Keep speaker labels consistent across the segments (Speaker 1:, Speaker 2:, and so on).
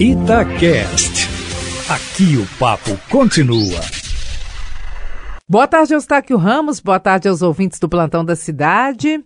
Speaker 1: Itacast. Aqui o papo continua.
Speaker 2: Boa tarde, Eustáquio Ramos. Boa tarde aos ouvintes do Plantão da Cidade.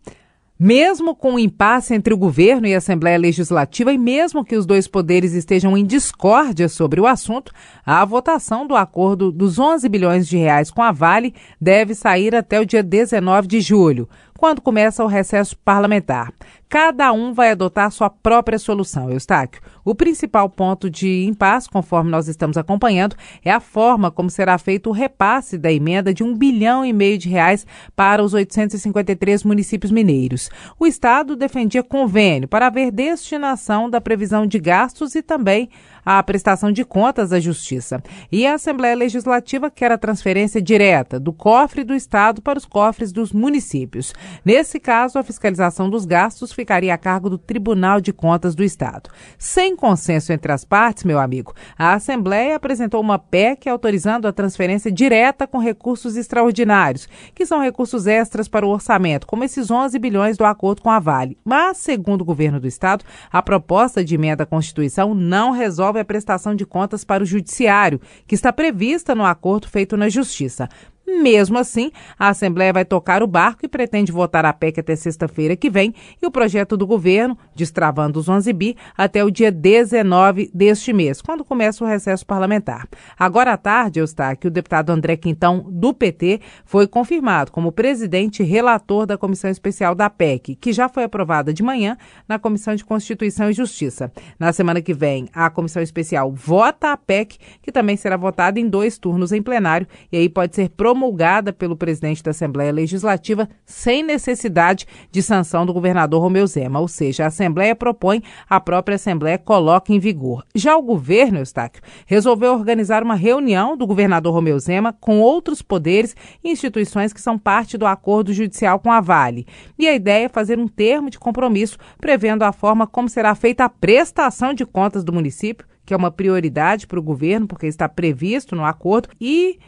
Speaker 2: Mesmo com o impasse entre o governo e a Assembleia Legislativa, e mesmo que os dois poderes estejam em discórdia sobre o assunto, a votação do acordo dos 11 bilhões de reais com a Vale deve sair até o dia 19 de julho quando começa o recesso parlamentar. Cada um vai adotar sua própria solução, Eustáquio. O principal ponto de impasse, conforme nós estamos acompanhando, é a forma como será feito o repasse da emenda de um bilhão e meio de reais para os 853 municípios mineiros. O Estado defendia convênio para haver destinação da previsão de gastos e também a prestação de contas à Justiça. E a Assembleia Legislativa quer a transferência direta do cofre do Estado para os cofres dos municípios. Nesse caso, a fiscalização dos gastos ficaria a cargo do Tribunal de Contas do Estado. Sem consenso entre as partes, meu amigo, a Assembleia apresentou uma PEC autorizando a transferência direta com recursos extraordinários, que são recursos extras para o orçamento, como esses 11 bilhões do acordo com a Vale. Mas, segundo o governo do Estado, a proposta de emenda à Constituição não resolve a prestação de contas para o Judiciário, que está prevista no acordo feito na Justiça. Mesmo assim, a Assembleia vai tocar o barco e pretende votar a PEC até sexta-feira que vem e o projeto do governo, destravando os 11 bi, até o dia 19 deste mês, quando começa o recesso parlamentar. Agora à tarde, que o deputado André Quintão, do PT, foi confirmado como presidente e relator da Comissão Especial da PEC, que já foi aprovada de manhã na Comissão de Constituição e Justiça. Na semana que vem, a Comissão Especial vota a PEC, que também será votada em dois turnos em plenário, e aí pode ser promovida promulgada pelo presidente da Assembleia Legislativa sem necessidade de sanção do governador Romeu Zema, ou seja, a Assembleia propõe, a própria Assembleia coloca em vigor. Já o governo, Eustáquio, resolveu organizar uma reunião do governador Romeu Zema com outros poderes e instituições que são parte do acordo judicial com a Vale. E a ideia é fazer um termo de compromisso prevendo a forma como será feita a prestação de contas do município que é uma prioridade para o governo, porque está previsto no acordo, e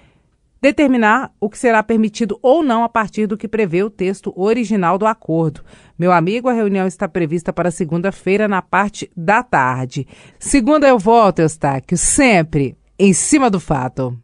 Speaker 2: determinar o que será permitido ou não a partir do que prevê o texto original do acordo. Meu amigo, a reunião está prevista para segunda-feira, na parte da tarde. Segunda eu volto, Eustáquio, sempre em cima do fato.